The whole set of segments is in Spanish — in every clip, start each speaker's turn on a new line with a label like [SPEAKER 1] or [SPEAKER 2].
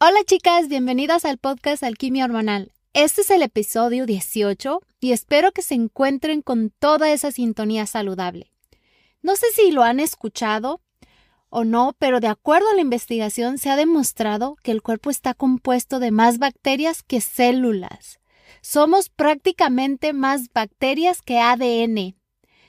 [SPEAKER 1] Hola chicas, bienvenidas al podcast Alquimia Hormonal. Este es el episodio 18 y espero que se encuentren con toda esa sintonía saludable. No sé si lo han escuchado o no, pero de acuerdo a la investigación se ha demostrado que el cuerpo está compuesto de más bacterias que células. Somos prácticamente más bacterias que ADN.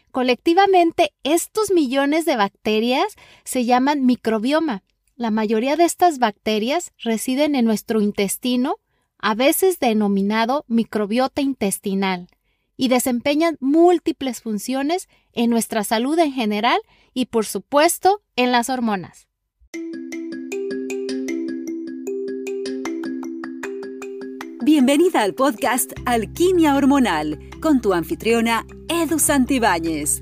[SPEAKER 1] Colectivamente, estos millones de bacterias se llaman microbioma. La mayoría de estas bacterias residen en nuestro intestino, a veces denominado microbiota intestinal, y desempeñan múltiples funciones en nuestra salud en general y, por supuesto, en las hormonas.
[SPEAKER 2] Bienvenida al podcast Alquimia Hormonal con tu anfitriona Edu Santibáñez.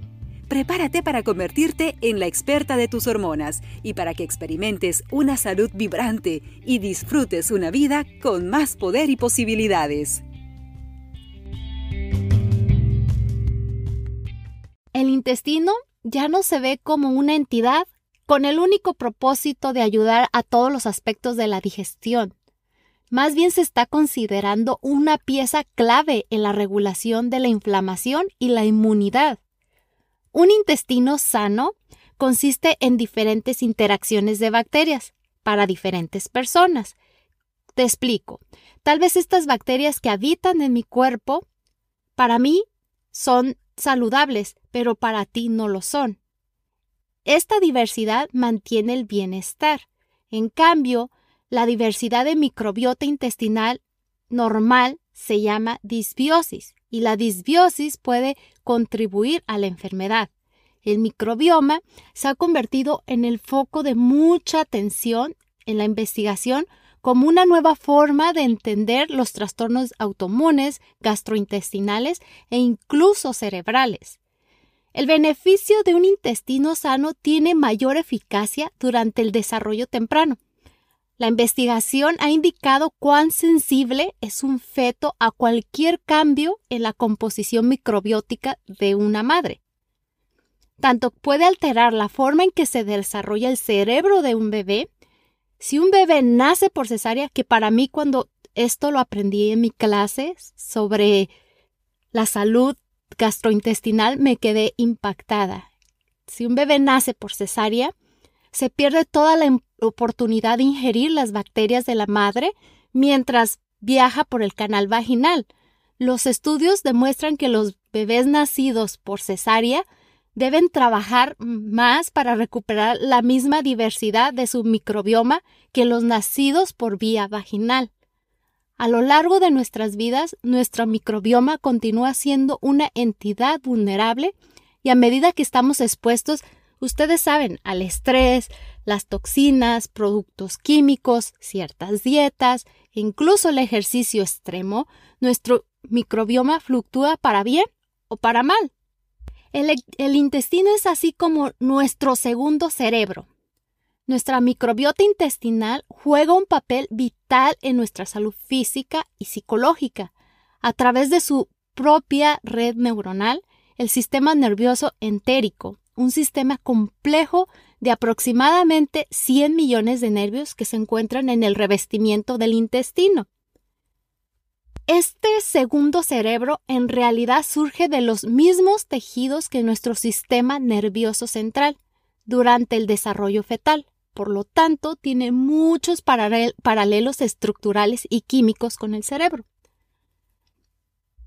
[SPEAKER 2] prepárate para convertirte en la experta de tus hormonas y para que experimentes una salud vibrante y disfrutes una vida con más poder y posibilidades.
[SPEAKER 1] El intestino ya no se ve como una entidad con el único propósito de ayudar a todos los aspectos de la digestión. Más bien se está considerando una pieza clave en la regulación de la inflamación y la inmunidad. Un intestino sano consiste en diferentes interacciones de bacterias para diferentes personas. Te explico. Tal vez estas bacterias que habitan en mi cuerpo, para mí son saludables, pero para ti no lo son. Esta diversidad mantiene el bienestar. En cambio, la diversidad de microbiota intestinal normal se llama disbiosis y la disbiosis puede contribuir a la enfermedad. El microbioma se ha convertido en el foco de mucha atención en la investigación como una nueva forma de entender los trastornos autoinmunes, gastrointestinales e incluso cerebrales. El beneficio de un intestino sano tiene mayor eficacia durante el desarrollo temprano. La investigación ha indicado cuán sensible es un feto a cualquier cambio en la composición microbiótica de una madre. Tanto puede alterar la forma en que se desarrolla el cerebro de un bebé. Si un bebé nace por cesárea, que para mí cuando esto lo aprendí en mi clase sobre la salud gastrointestinal me quedé impactada. Si un bebé nace por cesárea, se pierde toda la oportunidad de ingerir las bacterias de la madre mientras viaja por el canal vaginal. Los estudios demuestran que los bebés nacidos por cesárea deben trabajar más para recuperar la misma diversidad de su microbioma que los nacidos por vía vaginal. A lo largo de nuestras vidas, nuestro microbioma continúa siendo una entidad vulnerable y a medida que estamos expuestos Ustedes saben, al estrés, las toxinas, productos químicos, ciertas dietas, incluso el ejercicio extremo, nuestro microbioma fluctúa para bien o para mal. El, el, intestino es así como nuestro segundo cerebro. Nuestra microbiota intestinal juega un papel vital en nuestra salud física y psicológica. A través de su propia red neuronal, el sistema nervioso entérico, un sistema complejo de aproximadamente 100 millones de nervios que se encuentran en el revestimiento del intestino. Este segundo cerebro en realidad surge de los mismos tejidos que nuestro sistema nervioso central durante el desarrollo fetal. Por lo tanto, tiene muchos paralelos estructurales y químicos con el cerebro.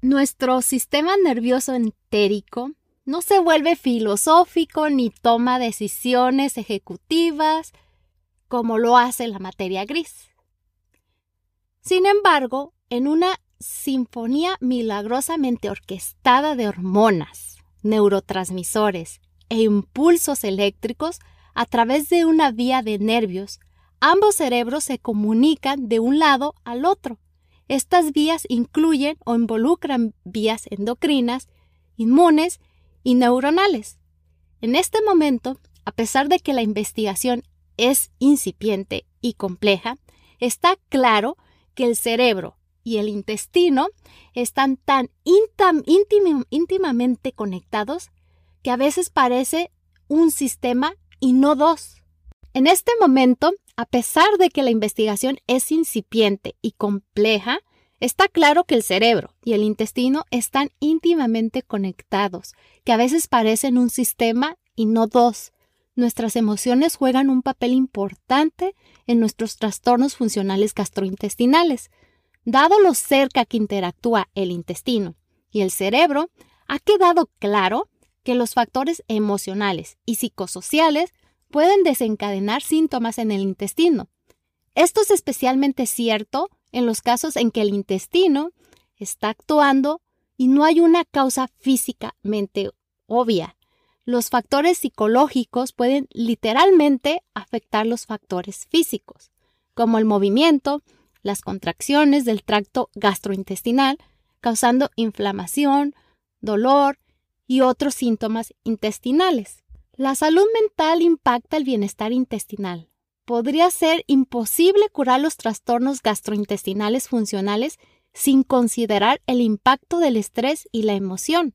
[SPEAKER 1] Nuestro sistema nervioso entérico no se vuelve filosófico ni toma decisiones ejecutivas como lo hace la materia gris. Sin embargo, en una sinfonía milagrosamente orquestada de hormonas, neurotransmisores e impulsos eléctricos a través de una vía de nervios, ambos cerebros se comunican de un lado al otro. Estas vías incluyen o involucran vías endocrinas inmunes y neuronales. En este momento, a pesar de que la investigación es incipiente y compleja, está claro que el cerebro y el intestino están tan íntimamente conectados que a veces parece un sistema y no dos. En este momento, a pesar de que la investigación es incipiente y compleja, está claro que el cerebro y el intestino están íntimamente conectados, que a veces parecen un sistema y no dos. Nuestras emociones juegan un papel importante en nuestros trastornos funcionales gastrointestinales. Dado lo cerca que interactúa el intestino y el cerebro, ha quedado claro que los factores emocionales y psicosociales pueden desencadenar síntomas en el intestino. Esto es especialmente cierto en los casos en que el intestino está actuando y no hay una causa físicamente obvia. Los factores psicológicos pueden literalmente afectar los factores físicos, como el movimiento, las contracciones del tracto gastrointestinal, causando inflamación, dolor y otros síntomas intestinales. La salud mental impacta el bienestar intestinal. Podría ser imposible curar los trastornos gastrointestinales funcionales sin considerar el impacto del estrés y la emoción.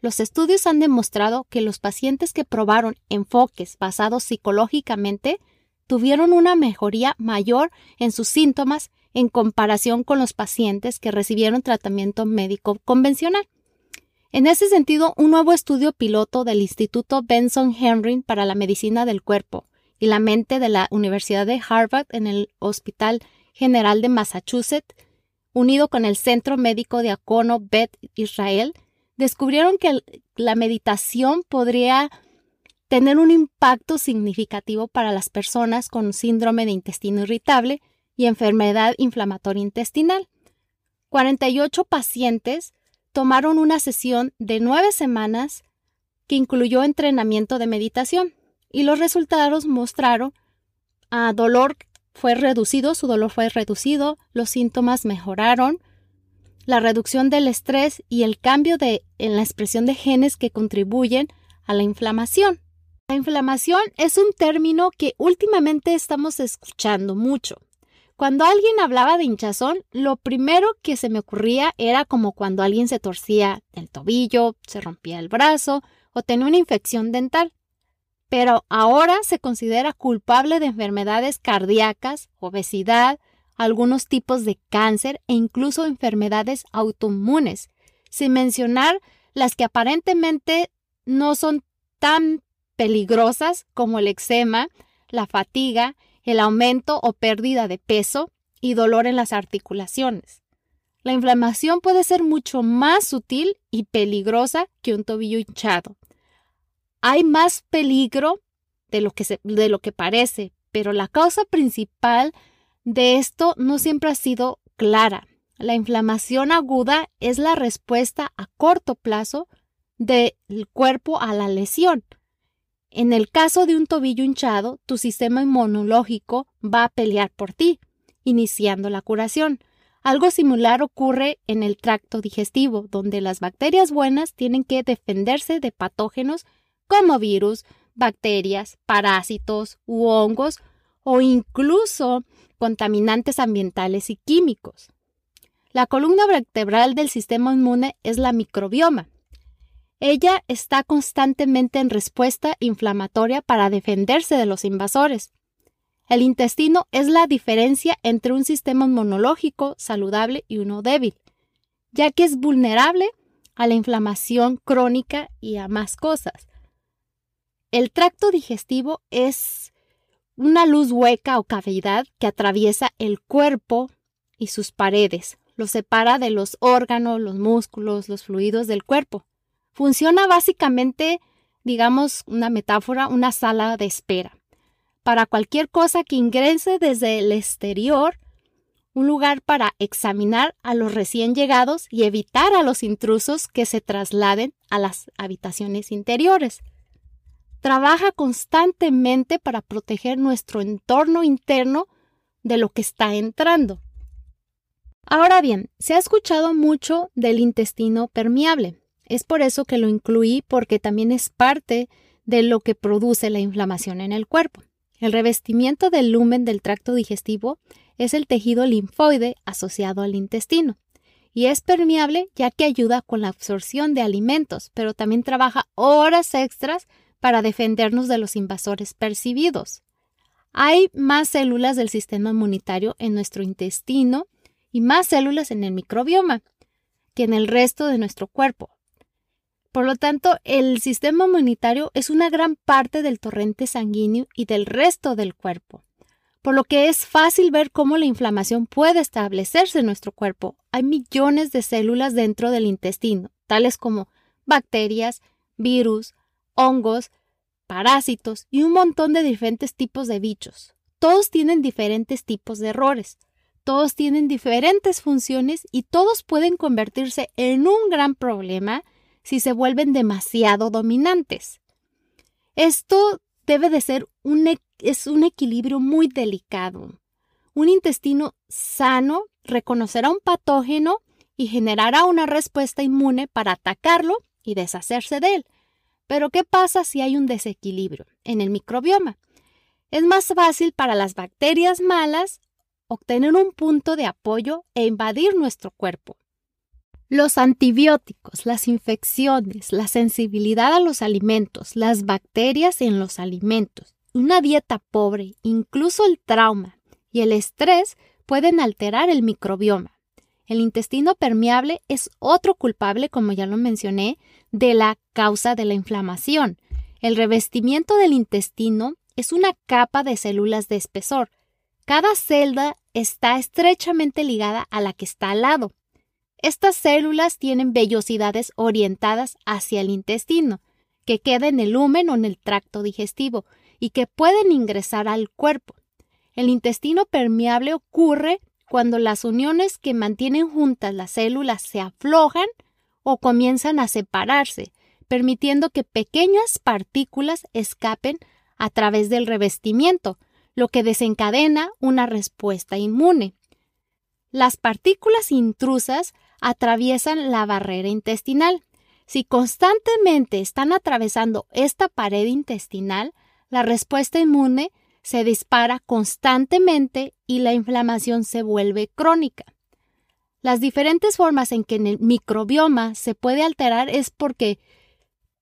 [SPEAKER 1] Los estudios han demostrado que los pacientes que probaron enfoques basados psicológicamente tuvieron una mejoría mayor en sus síntomas en comparación con los pacientes que recibieron tratamiento médico convencional. En ese sentido, un nuevo estudio piloto del Instituto Benson Henry para la Medicina del Cuerpo y la Mente de la Universidad de Harvard en el Hospital General de Massachusetts, unido con el Centro Médico de Acono Bet Israel, descubrieron que la meditación podría tener un impacto significativo para las personas con síndrome de intestino irritable y enfermedad inflamatoria intestinal. 48 pacientes tomaron una sesión de nueve semanas que incluyó entrenamiento de meditación y los resultados mostraron a dolor fue reducido, su dolor fue reducido, los síntomas mejoraron, la reducción del estrés y el cambio en la expresión de genes que contribuyen a la inflamación. La inflamación es un término que últimamente estamos escuchando mucho. Cuando alguien hablaba de hinchazón, lo primero que se me ocurría era como cuando alguien se torcía el tobillo, se rompía el brazo o tenía una infección dental. Pero ahora se considera culpable de enfermedades cardíacas, obesidad, algunos tipos de cáncer e incluso enfermedades autoinmunes, sin mencionar las que aparentemente no son tan peligrosas como el eczema, la fatiga el aumento o pérdida de peso y dolor en las articulaciones. La inflamación puede ser mucho más sutil y peligrosa que un tobillo hinchado. Hay más peligro de lo que, de lo que parece, pero la causa principal de esto no siempre ha sido clara. La inflamación aguda es la respuesta a corto plazo del cuerpo a la lesión. En el caso de un tobillo hinchado, tu sistema inmunológico va a pelear por ti, iniciando la curación. Algo similar ocurre en el tracto digestivo, donde las bacterias buenas tienen que defenderse de patógenos como virus, bacterias, parásitos u hongos o incluso contaminantes ambientales y químicos. La columna vertebral del sistema inmune es la microbioma, ella está constantemente en respuesta inflamatoria para defenderse de los invasores. El intestino es la diferencia entre un sistema inmunológico saludable y uno débil, ya que es vulnerable a la inflamación crónica y a más cosas. El tracto digestivo es una luz hueca o cavidad que atraviesa el cuerpo y sus paredes, lo separa de los órganos, los músculos, los fluidos del cuerpo. Funciona básicamente, digamos, una metáfora, una sala de espera. Para cualquier cosa que ingrese desde el exterior, un lugar para examinar a los recién llegados y evitar a los intrusos que se trasladen a las habitaciones interiores. Trabaja constantemente para proteger nuestro entorno interno de lo que está entrando. Ahora bien, se ha escuchado mucho del intestino permeable. Es por eso que lo incluí porque también es parte de lo que produce la inflamación en el cuerpo. El revestimiento del lumen del tracto digestivo es el tejido linfoide asociado al intestino y es permeable ya que ayuda con la absorción de alimentos, pero también trabaja horas extras para defendernos de los invasores percibidos. Hay más células del sistema inmunitario en nuestro intestino y más células en el microbioma que en el resto de nuestro cuerpo. Por lo tanto, el sistema inmunitario es una gran parte del torrente sanguíneo y del resto del cuerpo, por lo que es fácil ver cómo la inflamación puede establecerse en nuestro cuerpo. Hay millones de células dentro del intestino, tales como bacterias, virus, hongos, parásitos y un montón de diferentes tipos de bichos. Todos tienen diferentes tipos de errores, todos tienen diferentes funciones y todos pueden convertirse en un gran problema si se vuelven demasiado dominantes. Esto debe de ser un, es un equilibrio muy delicado. Un intestino sano reconocerá un patógeno y generará una respuesta inmune para atacarlo y deshacerse de él. Pero ¿qué pasa si hay un desequilibrio en el microbioma? Es más fácil para las bacterias malas obtener un punto de apoyo e invadir nuestro cuerpo. Los antibióticos, las infecciones, la sensibilidad a los alimentos, las bacterias en los alimentos, una dieta pobre, incluso el trauma y el estrés pueden alterar el microbioma. El intestino permeable es otro culpable, como ya lo mencioné, de la causa de la inflamación. El revestimiento del intestino es una capa de células de espesor. Cada celda está estrechamente ligada a la que está al lado. Estas células tienen vellosidades orientadas hacia el intestino, que queda en el lumen o en el tracto digestivo, y que pueden ingresar al cuerpo. El intestino permeable ocurre cuando las uniones que mantienen juntas las células se aflojan o comienzan a separarse, permitiendo que pequeñas partículas escapen a través del revestimiento, lo que desencadena una respuesta inmune. Las partículas intrusas atraviesan la barrera intestinal. Si constantemente están atravesando esta pared intestinal, la respuesta inmune se dispara constantemente y la inflamación se vuelve crónica. Las diferentes formas en que el microbioma se puede alterar es porque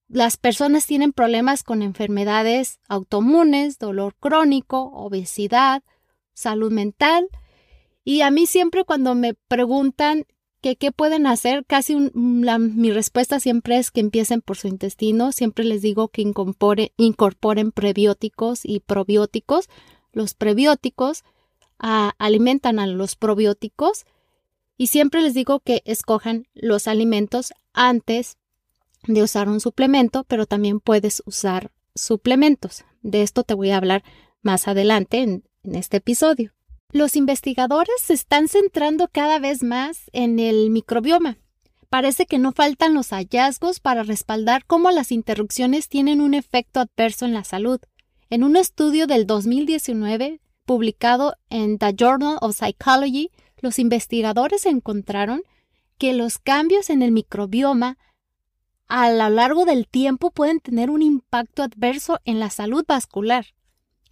[SPEAKER 1] las personas tienen problemas con enfermedades autoinmunes, dolor crónico, obesidad, salud mental. Y a mí siempre cuando me preguntan qué pueden hacer, casi mi respuesta siempre es que empiecen por su intestino. Siempre les digo que incorporen prebióticos y probióticos. Los prebióticos ah, alimentan a los probióticos y siempre les digo que escojan los alimentos antes de usar un suplemento, pero también puedes usar suplementos. De esto te voy a hablar más adelante en este episodio. Los investigadores se están centrando cada vez más en el microbioma. Parece que no faltan los hallazgos para respaldar cómo las interrupciones tienen un efecto adverso en la salud. En un estudio del 2019 publicado en The Journal of Psychology, los investigadores encontraron que los cambios en el microbioma a lo largo del tiempo pueden tener un impacto adverso en la salud vascular.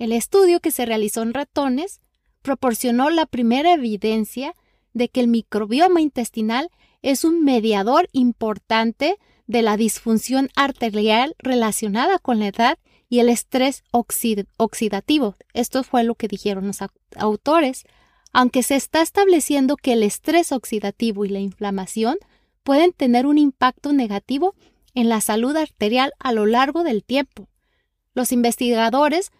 [SPEAKER 1] El estudio que se realizó en ratones proporcionó la primera evidencia de que el microbioma intestinal es un mediador importante de la disfunción arterial relacionada con la edad y el estrés oxidativo. Esto fue lo que dijeron los autores. Aunque se está estableciendo que el estrés oxidativo y la inflamación pueden tener un impacto negativo en la salud arterial a lo largo del tiempo. Los investigadores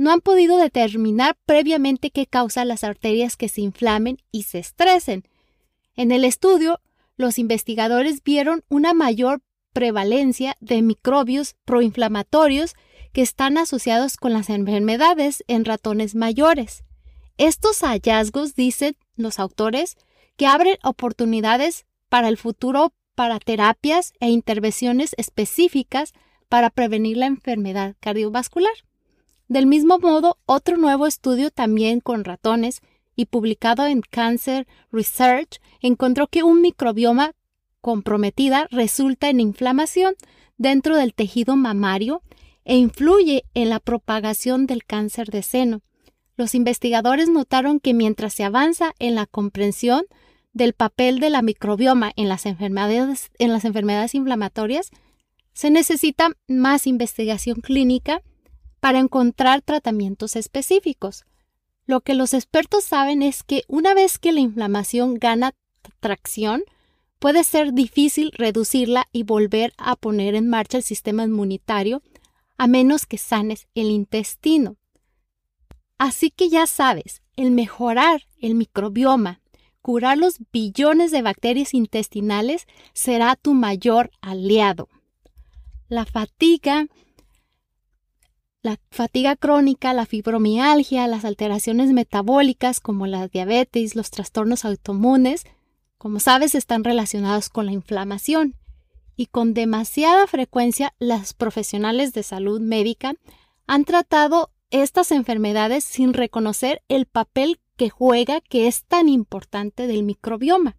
[SPEAKER 1] no han podido determinar previamente qué causa las arterias que se inflamen y se estresen. En el estudio, los investigadores vieron una mayor prevalencia de microbios proinflamatorios que están asociados con las enfermedades en ratones mayores. Estos hallazgos, dicen los autores, que abren oportunidades para el futuro para terapias e intervenciones específicas para prevenir la enfermedad cardiovascular. Del mismo modo, otro nuevo estudio también con ratones y publicado en Cancer Research encontró que un microbioma comprometida resulta en inflamación dentro del tejido mamario e influye en la propagación del cáncer de seno. Los investigadores notaron que mientras se avanza en la comprensión del papel de la microbioma en las enfermedades, en las enfermedades inflamatorias, se necesita más investigación clínica para encontrar tratamientos específicos. Lo que los expertos saben es que una vez que la inflamación gana tracción, puede ser difícil reducirla y volver a poner en marcha el sistema inmunitario a menos que sanes el intestino. Así que ya sabes, el mejorar el microbioma, curar los billones de bacterias intestinales será tu mayor aliado. La fatiga la fatiga crónica, la fibromialgia, las alteraciones metabólicas como la diabetes, los trastornos autoinmunes, como sabes, están relacionados con la inflamación y con demasiada frecuencia las profesionales de salud médica han tratado estas enfermedades sin reconocer el papel que juega que es tan importante del microbioma.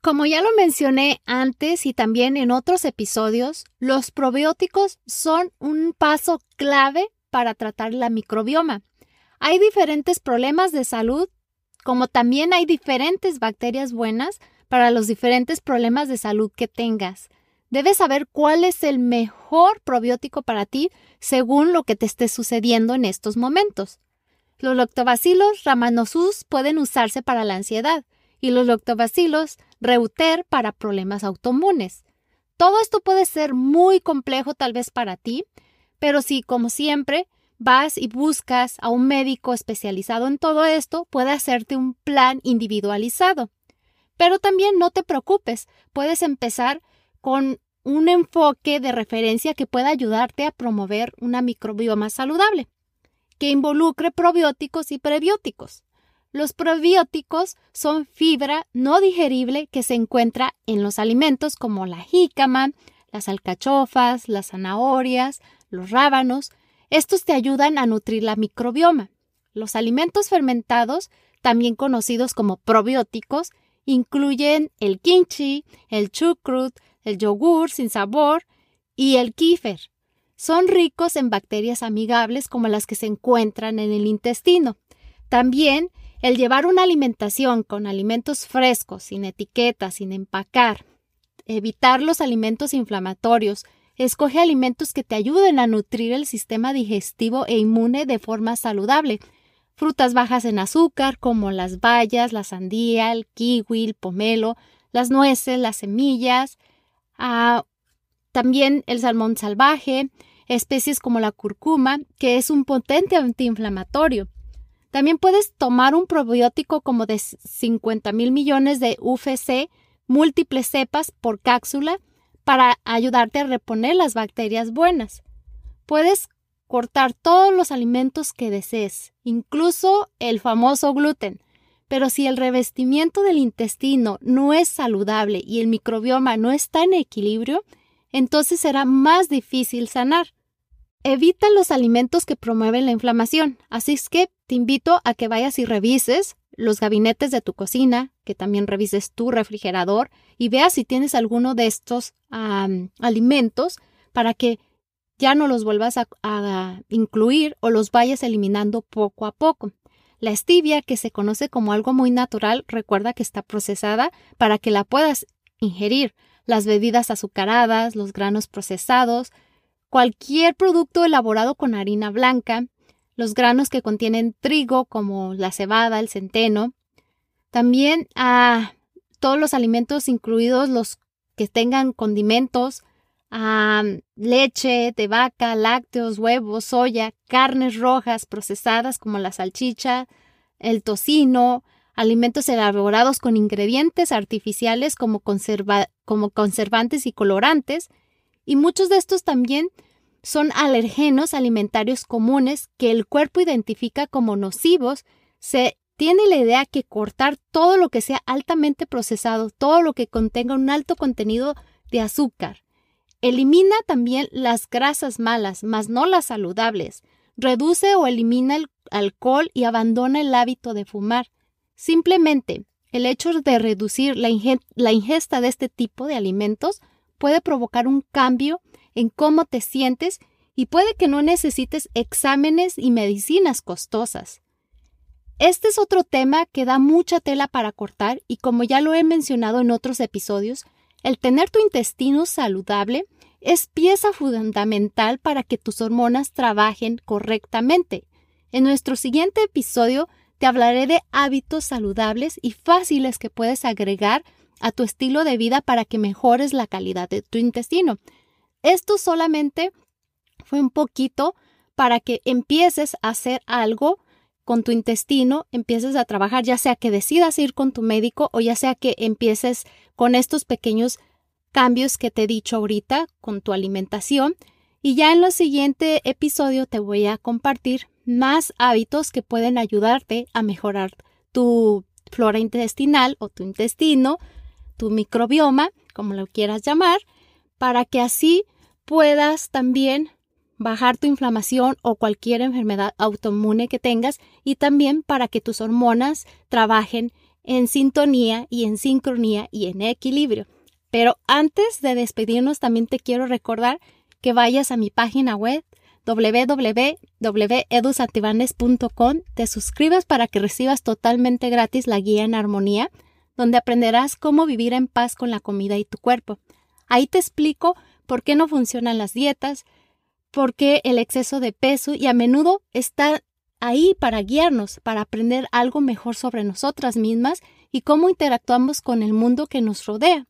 [SPEAKER 1] Como ya lo mencioné antes y también en otros episodios, los probióticos son un paso clave para tratar la microbioma. Hay diferentes problemas de salud, como también hay diferentes bacterias buenas para los diferentes problemas de salud que tengas. Debes saber cuál es el mejor probiótico para ti según lo que te esté sucediendo en estos momentos. Los lactobacilos ramanosus pueden usarse para la ansiedad y los lactobacilos reuter para problemas autoinmunes. Todo esto puede ser muy complejo tal vez para ti, pero si, como siempre, vas y buscas a un médico especializado en todo esto, puede hacerte un plan individualizado. Pero también no te preocupes, puedes empezar con un enfoque de referencia que pueda ayudarte a promover una microbioma saludable, que involucre probióticos y prebióticos. Los probióticos son fibra no digerible que se encuentra en los alimentos como la jícama, las alcachofas, las zanahorias, los rábanos. Estos te ayudan a nutrir la microbioma. Los alimentos fermentados, también conocidos como probióticos, incluyen el kimchi, el chucrut, el yogur sin sabor y el kefir. Son ricos en bacterias amigables como las que se encuentran en el intestino. También el llevar una alimentación con alimentos frescos, sin etiquetas, sin empacar, evitar los alimentos inflamatorios, escoge alimentos que te ayuden a nutrir el sistema digestivo e inmune de forma saludable. Frutas bajas en azúcar como las bayas, la sandía, el kiwi, el pomelo, las nueces, las semillas, ah, también el salmón salvaje, especies como la curcuma, que es un potente antiinflamatorio. También puedes tomar un probiótico como de 50 mil millones de UFC, múltiples cepas por cápsula, para ayudarte a reponer las bacterias buenas. Puedes cortar todos los alimentos que desees, incluso el famoso gluten. Pero si el revestimiento del intestino no es saludable y el microbioma no está en equilibrio, entonces será más difícil sanar. Evita los alimentos que promueven la inflamación, así es que te invito a que vayas y revises los gabinetes de tu cocina, que también revises tu refrigerador y veas si tienes alguno de estos alimentos para que ya no los vuelvas a, incluir o los vayas eliminando poco a poco. La stevia, que se conoce como algo muy natural, recuerda que está procesada para que la puedas ingerir. Las bebidas azucaradas, los granos procesados, cualquier producto elaborado con harina blanca, los granos que contienen trigo como la cebada, el centeno, también a todos los alimentos incluidos los que tengan condimentos, a leche de vaca, lácteos, huevos, soya, carnes rojas procesadas como la salchicha, el tocino, alimentos elaborados con ingredientes artificiales como conservantes y colorantes, y muchos de estos también son alergenos alimentarios comunes que el cuerpo identifica como nocivos. Se tiene la idea que cortar todo lo que sea altamente procesado, todo lo que contenga un alto contenido de azúcar. Elimina también las grasas malas, mas no las saludables. Reduce o elimina el alcohol y abandona el hábito de fumar. Simplemente el hecho de reducir la, ingesta de este tipo de alimentos puede provocar un cambio en cómo te sientes y puede que no necesites exámenes y medicinas costosas. Este es otro tema que da mucha tela para cortar y como ya lo he mencionado en otros episodios, el tener tu intestino saludable es pieza fundamental para que tus hormonas trabajen correctamente. En nuestro siguiente episodio te hablaré de hábitos saludables y fáciles que puedes agregar a tu estilo de vida para que mejores la calidad de tu intestino. Esto solamente fue un poquito para que empieces a hacer algo con tu intestino, empieces a trabajar, ya sea que decidas ir con tu médico o ya sea que empieces con estos pequeños cambios que te he dicho ahorita con tu alimentación. Y ya en el siguiente episodio te voy a compartir más hábitos que pueden ayudarte a mejorar tu flora intestinal o tu intestino, tu microbioma, como lo quieras llamar, para que así puedas también bajar tu inflamación o cualquier enfermedad autoinmune que tengas y también para que tus hormonas trabajen en sintonía y en sincronía y en equilibrio. Pero antes de despedirnos también te quiero recordar que vayas a mi página web www.edusantibanes.com, te suscribas para que recibas totalmente gratis la guía en armonía, donde aprenderás cómo vivir en paz con la comida y tu cuerpo. Ahí te explico por qué no funcionan las dietas, por qué el exceso de peso y a menudo está ahí para guiarnos, para aprender algo mejor sobre nosotras mismas y cómo interactuamos con el mundo que nos rodea,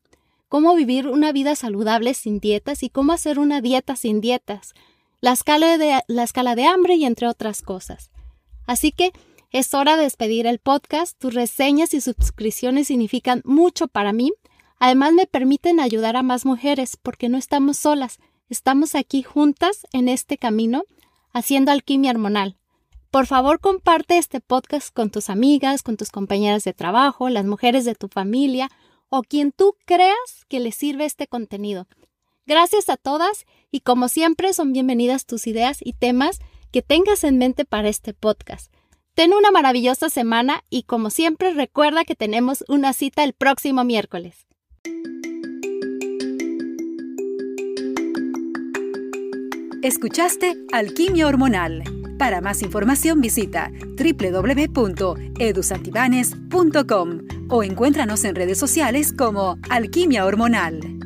[SPEAKER 1] cómo vivir una vida saludable sin dietas y cómo hacer una dieta sin dietas, la escala de, la escala de hambre y entre otras cosas. Así que es hora de despedir el podcast. Tus reseñas y suscripciones significan mucho para mí. Además me permiten ayudar a más mujeres porque no estamos solas, estamos aquí juntas en este camino haciendo alquimia hormonal. Por favor, comparte este podcast con tus amigas, con tus compañeras de trabajo, las mujeres de tu familia o quien tú creas que le sirve este contenido. Gracias a todas y como siempre son bienvenidas tus ideas y temas que tengas en mente para este podcast. Ten una maravillosa semana y como siempre recuerda que tenemos una cita el próximo miércoles.
[SPEAKER 2] Escuchaste Alquimia Hormonal. Para más información visita www.edusantibanes.com o encuéntranos en redes sociales como Alquimia Hormonal.